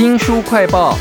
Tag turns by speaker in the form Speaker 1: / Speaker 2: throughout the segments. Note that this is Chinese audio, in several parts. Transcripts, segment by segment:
Speaker 1: 新书快报，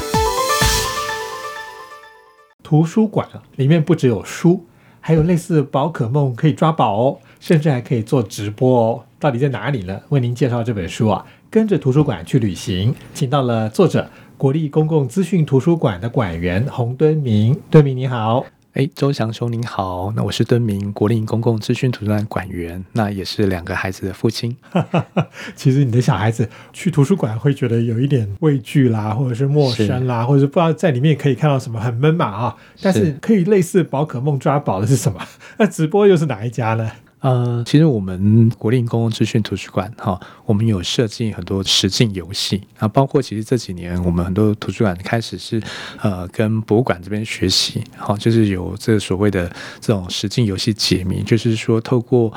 Speaker 2: 图书馆，里面不只有书，还有类似宝可梦可以抓宝哦，甚至还可以做直播哦。到底在哪里呢？为您介绍这本书啊，跟着图书馆去旅行，请到了作者国立公共资讯图书馆的馆员洪敦明。敦明你好。
Speaker 3: 哎，周祥兄您好，那我是敦明，国立公共资讯图书馆馆员，那也是两个孩子的父亲。
Speaker 2: 其实你的小孩子去图书馆会觉得有一点畏惧啦，或者是陌生啦，或者是不知道在里面可以看到什么，很闷嘛啊。但是可以类似宝可梦抓宝的是什么？那直播又是哪一家呢？
Speaker 3: 呃，其实我们国立公共资讯图书馆哈，我们有设计很多实境游戏啊，包括其实这几年我们很多图书馆开始是呃跟博物馆这边学习，好，就是有这所谓的这种实境游戏解谜，就是说透过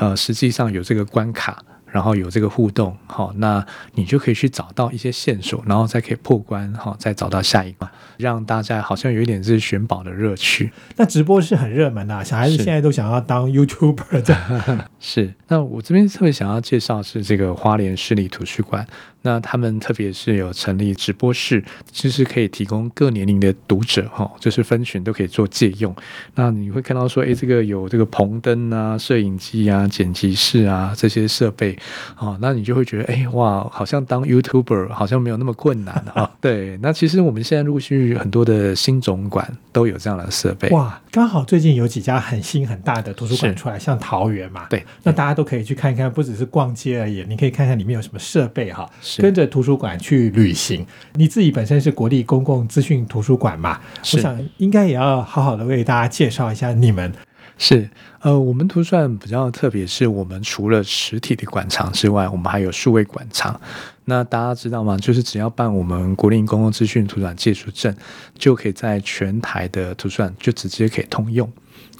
Speaker 3: 呃实际上有这个关卡。然后有这个互动，好，那你就可以去找到一些线索，然后再可以破关，好，再找到下一关，让大家好像有一点是寻宝的乐趣。
Speaker 2: 那直播是很热门的，小孩子现在都想要当 YouTuber 的。
Speaker 3: 是，那我这边特别想要介绍是这个花莲市立图书馆。那他们特别是有成立直播室，其实可以提供各年龄的读者哈，就是分群都可以做借用。那你会看到说，诶，这个有这个棚灯啊、摄影机啊、剪辑室啊这些设备啊，那你就会觉得，诶，哇，好像当 YouTuber 好像没有那么困难哈。对，那其实我们现在陆续很多的新总馆都有这样的设备。
Speaker 2: 哇，刚好最近有几家很新很大的图书馆出来，像桃园嘛，
Speaker 3: 对，
Speaker 2: 那大家都可以去看一看，不只是逛街而已，你可以看看里面有什么设备哈。跟着图书馆去旅行，你自己本身是国立公共资讯图书馆嘛？我想应该也要好好的为大家介绍一下你们。
Speaker 3: 是，呃，我们图书馆比较特别，是我们除了实体的馆藏之外，我们还有数位馆藏。那大家知道吗？就是只要办我们国立公共资讯图书馆借书证，就可以在全台的图书馆就直接可以通用。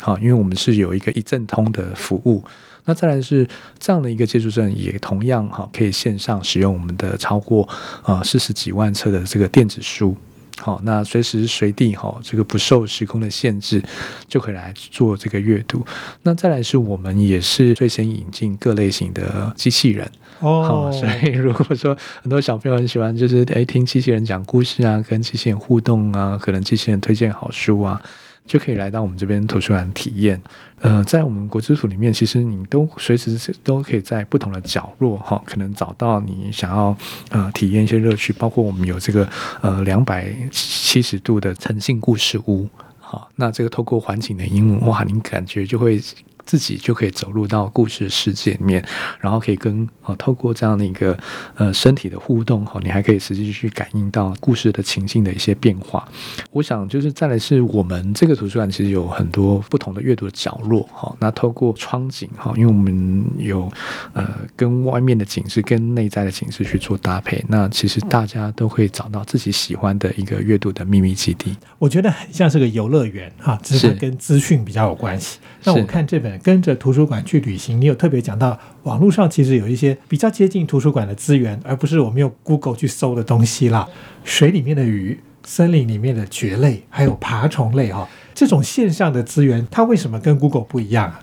Speaker 3: 好，因为我们是有一个一证通的服务。那再来是这样的一个借书证，也同样哈可以线上使用我们的超过呃四十几万册的这个电子书，好，那随时随地哈这个不受时空的限制，就可以来做这个阅读。那再来是我们也是最先引进各类型的机器人哦，所以如果说很多小朋友很喜欢，就是诶听机器人讲故事啊，跟机器人互动啊，可能机器人推荐好书啊。就可以来到我们这边图书馆体验。呃，在我们国之府里面，其实你都随时都可以在不同的角落哈，可能找到你想要呃体验一些乐趣。包括我们有这个呃两百七十度的沉浸故事屋，好，那这个透过环境的英文，哇，你感觉就会。自己就可以走入到故事世界里面，然后可以跟啊透过这样的一个呃身体的互动哈，你还可以实际去感应到故事的情境的一些变化。我想就是再来是我们这个图书馆其实有很多不同的阅读的角落哈。那透过窗景哈，因为我们有呃跟外面的景致跟内在的景致去做搭配，那其实大家都会找到自己喜欢的一个阅读的秘密基地。
Speaker 2: 我觉得很像是个游乐园哈，只是跟资讯比较有关系。那我看这本。跟着图书馆去旅行，你有特别讲到网络上其实有一些比较接近图书馆的资源，而不是我们用 Google 去搜的东西啦。水里面的鱼、森林里面的蕨类，还有爬虫类哈，这种线上的资源，它为什么跟 Google 不一样啊？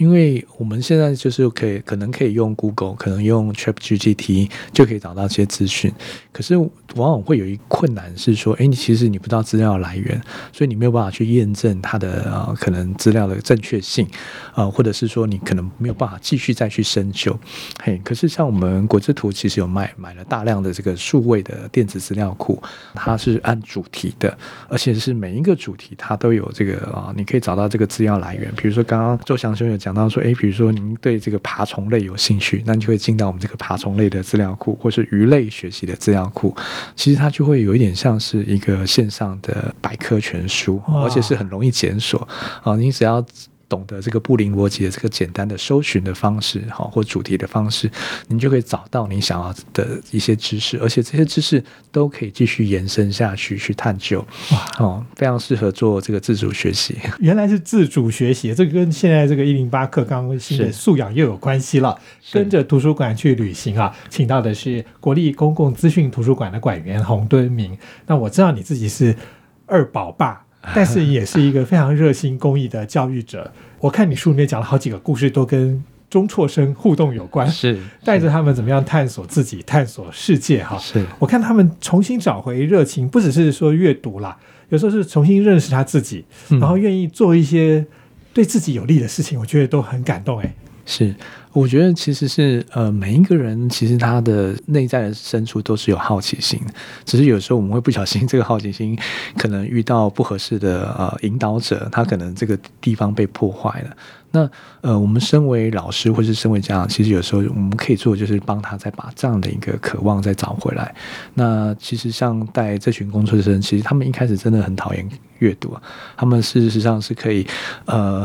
Speaker 3: 因为我们现在就是可以，可能可以用 Google，可能用 ChatGPT 就可以找到这些资讯。可是往往会有一困难是说，哎，你其实你不知道资料来源，所以你没有办法去验证它的呃可能资料的正确性，啊，或者是说你可能没有办法继续再去深究。嘿，可是像我们国之图其实有卖买了大量的这个数位的电子资料库，它是按主题的，而且是每一个主题它都有这个啊，你可以找到这个资料来源。比如说刚刚周祥兄有讲。讲到说，哎，比如说您对这个爬虫类有兴趣，那你就会进到我们这个爬虫类的资料库，或是鱼类学习的资料库。其实它就会有一点像是一个线上的百科全书，而且是很容易检索啊。你只要。懂得这个布林逻辑的这个简单的搜寻的方式，哈，或主题的方式，你就可以找到你想要的一些知识，而且这些知识都可以继续延伸下去去探究，哇，哦，非常适合做这个自主学习。
Speaker 2: 原来是自主学习，这个跟现在这个一零八课纲新的素养又有关系了。跟着图书馆去旅行啊，请到的是国立公共资讯图书馆的馆员洪敦明。那我知道你自己是二宝爸。但是也是一个非常热心公益的教育者。我看你书里面讲了好几个故事，都跟中辍生互动有关，
Speaker 3: 是
Speaker 2: 带着他们怎么样探索自己、探索世界哈。
Speaker 3: 是
Speaker 2: 我看他们重新找回热情，不只是说阅读啦，有时候是重新认识他自己，然后愿意做一些对自己有利的事情，我觉得都很感动哎。
Speaker 3: 是，我觉得其实是呃，每一个人其实他的内在的深处都是有好奇心，只是有时候我们会不小心，这个好奇心可能遇到不合适的呃引导者，他可能这个地方被破坏了。那呃，我们身为老师或是身为家长，其实有时候我们可以做，就是帮他再把这样的一个渴望再找回来。那其实像带这群工作生，其实他们一开始真的很讨厌阅读啊，他们事实上是可以呃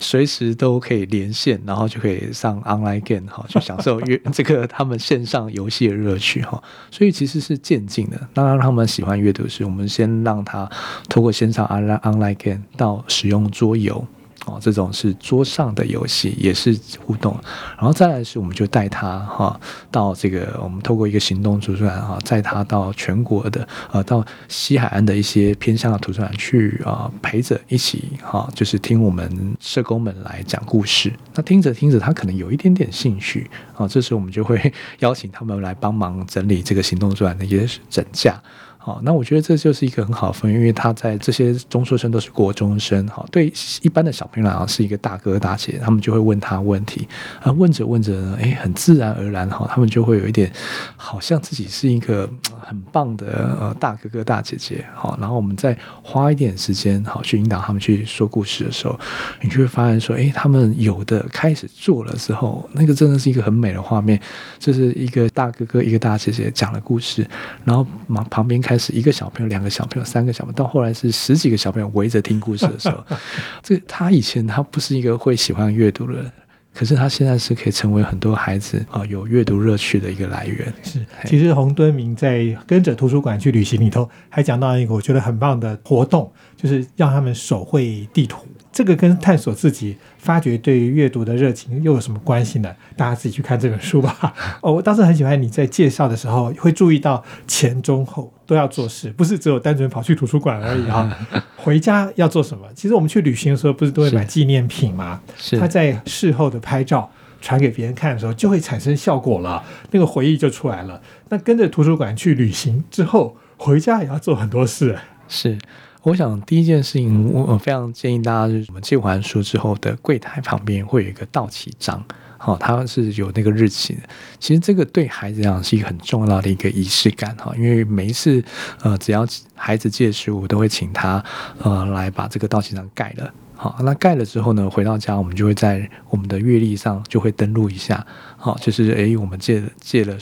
Speaker 3: 随时都可以连线，然后就可以上 online game 哈，去享受阅这个他们线上游戏的乐趣哈。所以其实是渐进的，当然他们喜欢阅读，是我们先让他通过线上 online online game 到使用桌游。哦，这种是桌上的游戏，也是互动，然后再来是，我们就带他哈到这个，我们透过一个行动图书馆哈，载他到全国的呃，到西海岸的一些偏向的图书馆去啊，陪着一起哈，就是听我们社工们来讲故事。那听着听着，他可能有一点点兴趣啊，这时候我们就会 邀请他们来帮忙整理这个行动图书馆的一些整架。好，那我觉得这就是一个很好的分，因为他在这些中辍生都是国中生，好，对一般的小朋友来讲是一个大哥大姐，他们就会问他问题，啊，问着问着呢，哎，很自然而然哈，他们就会有一点好像自己是一个很棒的呃大哥哥大姐姐，好，然后我们再花一点时间好去引导他们去说故事的时候，你就会发现说，哎，他们有的开始做了之后，那个真的是一个很美的画面，就是一个大哥哥一个大姐姐讲了故事，然后旁旁边开。开始一个小朋友、两个小朋友、三个小朋友，到后来是十几个小朋友围着听故事的时候，这他以前他不是一个会喜欢阅读的人，可是他现在是可以成为很多孩子啊有阅读乐趣的一个来源。
Speaker 2: 是，其实洪敦明在跟着图书馆去旅行里头，还讲到一个我觉得很棒的活动，就是让他们手绘地图。这个跟探索自己、发掘对于阅读的热情又有什么关系呢？大家自己去看这本书吧。哦，我当时很喜欢你在介绍的时候会注意到前中后都要做事，不是只有单纯跑去图书馆而已啊。回家要做什么？其实我们去旅行的时候不是都会买纪念品吗？
Speaker 3: 是。
Speaker 2: 他在事后的拍照传给别人看的时候，就会产生效果了，那个回忆就出来了。那跟着图书馆去旅行之后，回家也要做很多事。
Speaker 3: 是。我想第一件事情，我非常建议大家，就是我们借完书之后的柜台旁边会有一个到期章，好，它是有那个日期的。其实这个对孩子来讲是一个很重要的一个仪式感，哈，因为每一次呃，只要孩子借书，我都会请他呃来把这个到期章盖了。好，那盖了之后呢，回到家我们就会在我们的阅历上就会登录一下，好，就是诶，我们借借了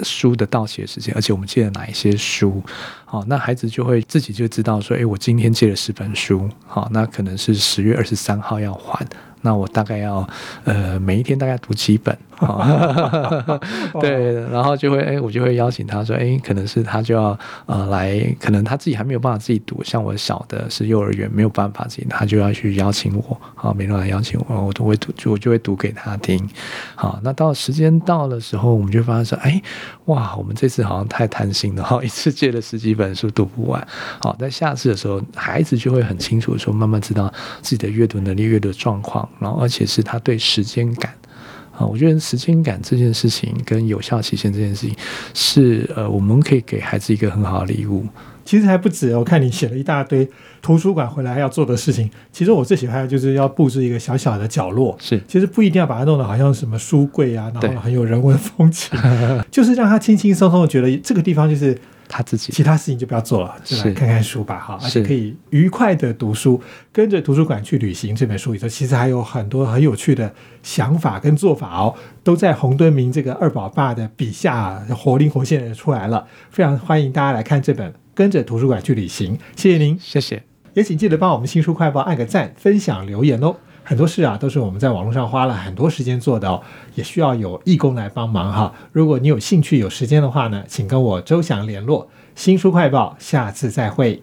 Speaker 3: 书的到期的时间，而且我们借了哪一些书，好，那孩子就会自己就知道说，诶，我今天借了十本书，好，那可能是十月二十三号要还。那我大概要，呃，每一天大概读几本，对，然后就会，哎，我就会邀请他说，哎，可能是他就要，呃，来，可能他自己还没有办法自己读，像我小的是幼儿园没有办法自己，他就要去邀请我，好，每天来邀请我，我都会读，我就会读给他听，好，那到时间到的时候，我们就发现说，哎，哇，我们这次好像太贪心了，哈，一次借了十几本书读不完，好，在下次的时候，孩子就会很清楚说，慢慢知道自己的阅读能力、阅读状况。然后，而且是他对时间感啊，我觉得时间感这件事情跟有效期限这件事情，是呃，我们可以给孩子一个很好的礼物。
Speaker 2: 其实还不止，我看你写了一大堆图书馆回来要做的事情。其实我最喜欢的就是要布置一个小小的角落。
Speaker 3: 是，
Speaker 2: 其实不一定要把它弄得好像什么书柜啊，然后 很有人文风情，就是让他轻轻松松的觉得这个地方就是。
Speaker 3: 他自己，
Speaker 2: 其他事情就不要做了，就来看看书吧，哈，而且可以愉快的读书，跟着图书馆去旅行。这本书里头其实还有很多很有趣的想法跟做法哦，都在洪敦明这个二宝爸的笔下活灵活现的出来了。非常欢迎大家来看这本《跟着图书馆去旅行》，谢谢您，
Speaker 3: 谢谢，
Speaker 2: 也请记得帮我们新书快报按个赞、分享、留言哦。很多事啊，都是我们在网络上花了很多时间做的哦，也需要有义工来帮忙哈。如果你有兴趣、有时间的话呢，请跟我周翔联络。新书快报，下次再会。